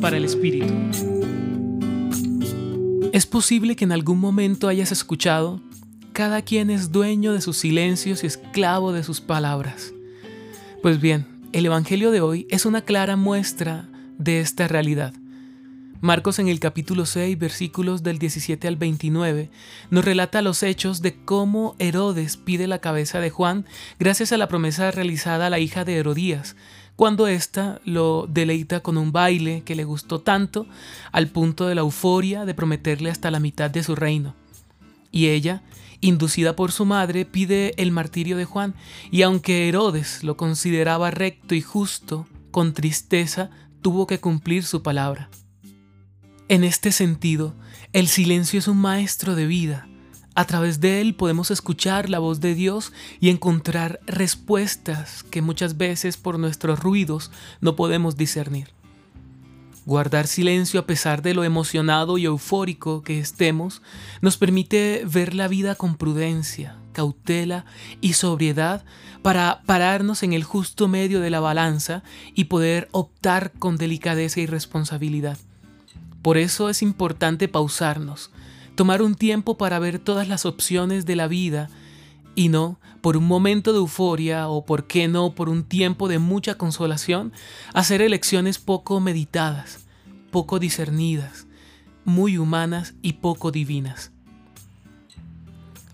Para el Espíritu. Es posible que en algún momento hayas escuchado, cada quien es dueño de sus silencios y esclavo de sus palabras. Pues bien, el Evangelio de hoy es una clara muestra de esta realidad. Marcos en el capítulo 6, versículos del 17 al 29, nos relata los hechos de cómo Herodes pide la cabeza de Juan gracias a la promesa realizada a la hija de Herodías, cuando ésta lo deleita con un baile que le gustó tanto al punto de la euforia de prometerle hasta la mitad de su reino. Y ella, inducida por su madre, pide el martirio de Juan, y aunque Herodes lo consideraba recto y justo, con tristeza tuvo que cumplir su palabra. En este sentido, el silencio es un maestro de vida. A través de él podemos escuchar la voz de Dios y encontrar respuestas que muchas veces por nuestros ruidos no podemos discernir. Guardar silencio a pesar de lo emocionado y eufórico que estemos nos permite ver la vida con prudencia, cautela y sobriedad para pararnos en el justo medio de la balanza y poder optar con delicadeza y responsabilidad. Por eso es importante pausarnos, tomar un tiempo para ver todas las opciones de la vida y no, por un momento de euforia o, por qué no, por un tiempo de mucha consolación, hacer elecciones poco meditadas, poco discernidas, muy humanas y poco divinas.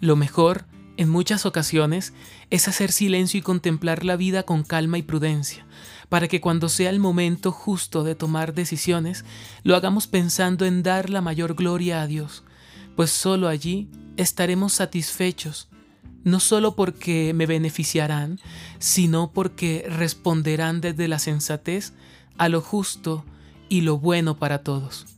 Lo mejor, en muchas ocasiones, es hacer silencio y contemplar la vida con calma y prudencia, para que cuando sea el momento justo de tomar decisiones, lo hagamos pensando en dar la mayor gloria a Dios, pues solo allí estaremos satisfechos, no solo porque me beneficiarán, sino porque responderán desde la sensatez a lo justo y lo bueno para todos.